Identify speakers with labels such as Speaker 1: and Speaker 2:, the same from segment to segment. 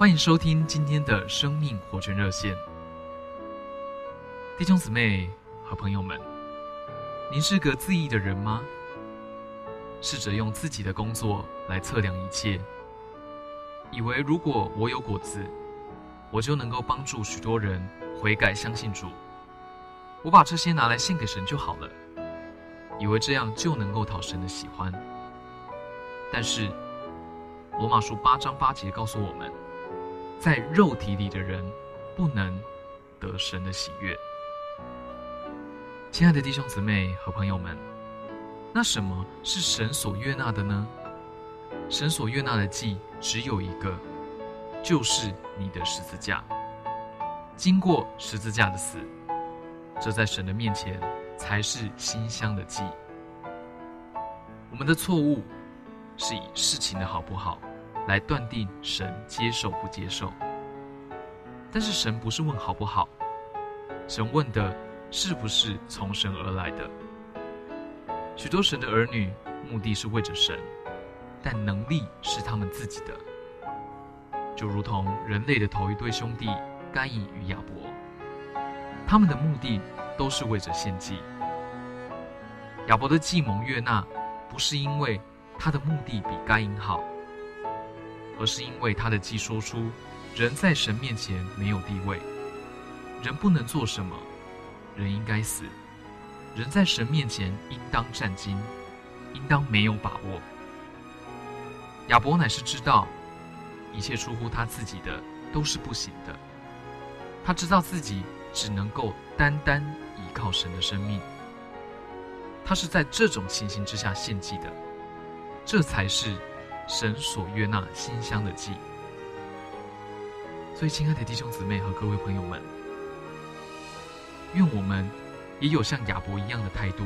Speaker 1: 欢迎收听今天的生命活泉热线，弟兄姊妹和朋友们，您是个自义的人吗？试着用自己的工作来测量一切，以为如果我有果子，我就能够帮助许多人悔改相信主。我把这些拿来献给神就好了，以为这样就能够讨神的喜欢。但是罗马书八章八节告诉我们，在肉体里的人不能得神的喜悦。亲爱的弟兄姊妹和朋友们，那什么是神所悦纳的呢？神所悦纳的祭只有一个，就是你的十字架。经过十字架的死，这在神的面前才是馨香的祭。我们的错误是以事情的好不好，来断定神接受不接受，但是神不是问好不好，神问的是不是从神而来的。许多神的儿女目的是为着神，但能力是他们自己的，就如同人类的头一对兄弟该隐与亚伯，他们的目的都是为着献祭。亚伯的计谋悦纳，不是因为他的目的比该隐好。而是因为他的祭说出，人在神面前没有地位，人不能做什么，人应该死，人在神面前应当战兢，应当没有把握。亚伯乃是知道，一切出乎他自己的都是不行的，他知道自己只能够单单依靠神的生命，他是在这种情形之下献祭的，这才是。神所悦纳馨香的祭，所以亲爱的弟兄姊妹和各位朋友们，愿我们也有像亚伯一样的态度，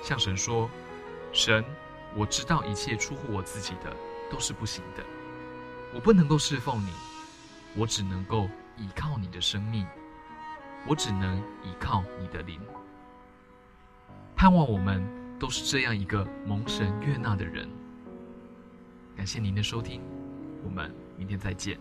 Speaker 1: 向神说：“神，我知道一切出乎我自己的都是不行的，我不能够侍奉你，我只能够依靠你的生命，我只能依靠你的灵。”盼望我们都是这样一个蒙神悦纳的人。感谢您的收听，我们明天再见。